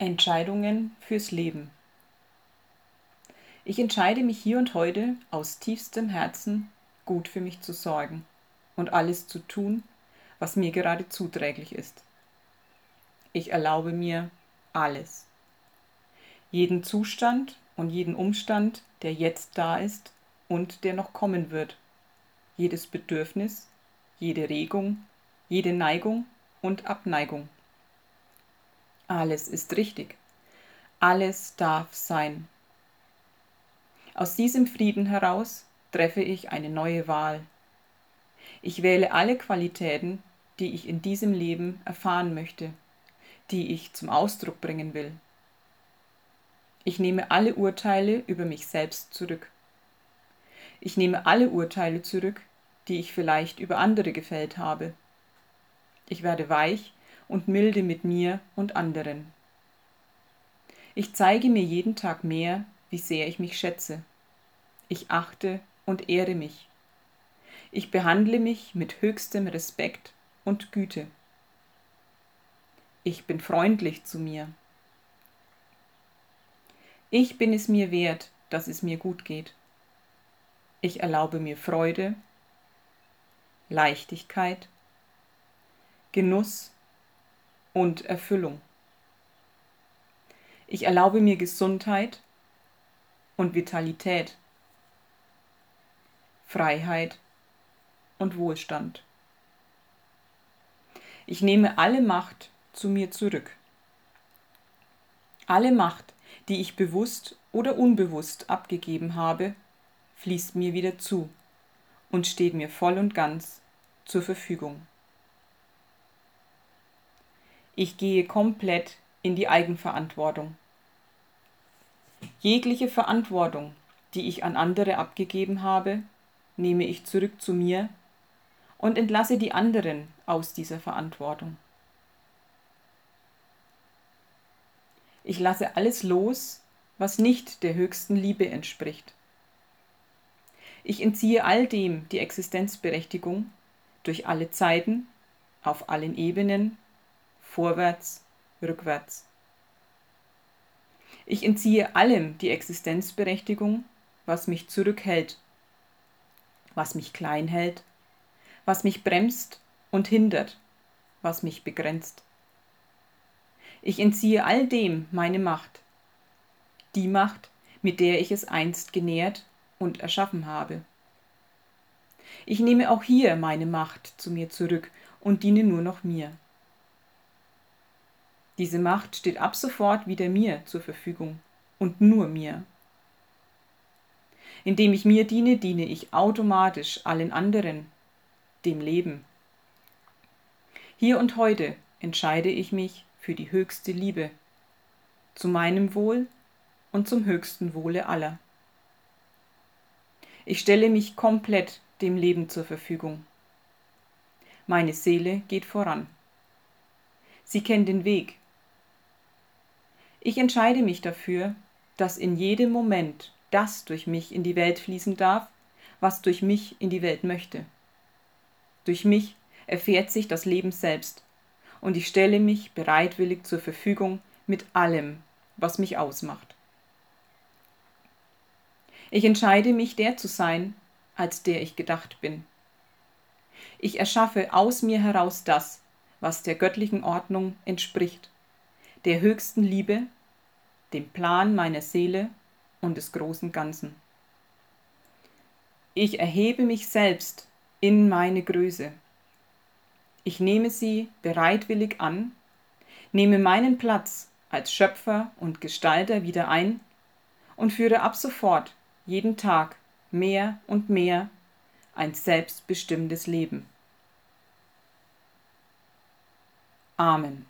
Entscheidungen fürs Leben. Ich entscheide mich hier und heute aus tiefstem Herzen, gut für mich zu sorgen und alles zu tun, was mir gerade zuträglich ist. Ich erlaube mir alles. Jeden Zustand und jeden Umstand, der jetzt da ist und der noch kommen wird. Jedes Bedürfnis, jede Regung, jede Neigung und Abneigung. Alles ist richtig. Alles darf sein. Aus diesem Frieden heraus treffe ich eine neue Wahl. Ich wähle alle Qualitäten, die ich in diesem Leben erfahren möchte, die ich zum Ausdruck bringen will. Ich nehme alle Urteile über mich selbst zurück. Ich nehme alle Urteile zurück, die ich vielleicht über andere gefällt habe. Ich werde weich und milde mit mir und anderen. Ich zeige mir jeden Tag mehr, wie sehr ich mich schätze. Ich achte und ehre mich. Ich behandle mich mit höchstem Respekt und Güte. Ich bin freundlich zu mir. Ich bin es mir wert, dass es mir gut geht. Ich erlaube mir Freude, Leichtigkeit, Genuss und Erfüllung. Ich erlaube mir Gesundheit und Vitalität, Freiheit und Wohlstand. Ich nehme alle Macht zu mir zurück. Alle Macht, die ich bewusst oder unbewusst abgegeben habe, fließt mir wieder zu und steht mir voll und ganz zur Verfügung. Ich gehe komplett in die Eigenverantwortung. Jegliche Verantwortung, die ich an andere abgegeben habe, nehme ich zurück zu mir und entlasse die anderen aus dieser Verantwortung. Ich lasse alles los, was nicht der höchsten Liebe entspricht. Ich entziehe all dem die Existenzberechtigung durch alle Zeiten, auf allen Ebenen vorwärts, rückwärts. Ich entziehe allem die Existenzberechtigung, was mich zurückhält, was mich klein hält, was mich bremst und hindert, was mich begrenzt. Ich entziehe all dem meine Macht, die Macht, mit der ich es einst genährt und erschaffen habe. Ich nehme auch hier meine Macht zu mir zurück und diene nur noch mir. Diese Macht steht ab sofort wieder mir zur Verfügung und nur mir. Indem ich mir diene, diene ich automatisch allen anderen, dem Leben. Hier und heute entscheide ich mich für die höchste Liebe, zu meinem Wohl und zum höchsten Wohle aller. Ich stelle mich komplett dem Leben zur Verfügung. Meine Seele geht voran. Sie kennt den Weg, ich entscheide mich dafür, dass in jedem Moment das durch mich in die Welt fließen darf, was durch mich in die Welt möchte. Durch mich erfährt sich das Leben selbst, und ich stelle mich bereitwillig zur Verfügung mit allem, was mich ausmacht. Ich entscheide mich, der zu sein, als der ich gedacht bin. Ich erschaffe aus mir heraus das, was der göttlichen Ordnung entspricht der höchsten Liebe, dem Plan meiner Seele und des großen Ganzen. Ich erhebe mich selbst in meine Größe. Ich nehme sie bereitwillig an, nehme meinen Platz als Schöpfer und Gestalter wieder ein und führe ab sofort jeden Tag mehr und mehr ein selbstbestimmtes Leben. Amen.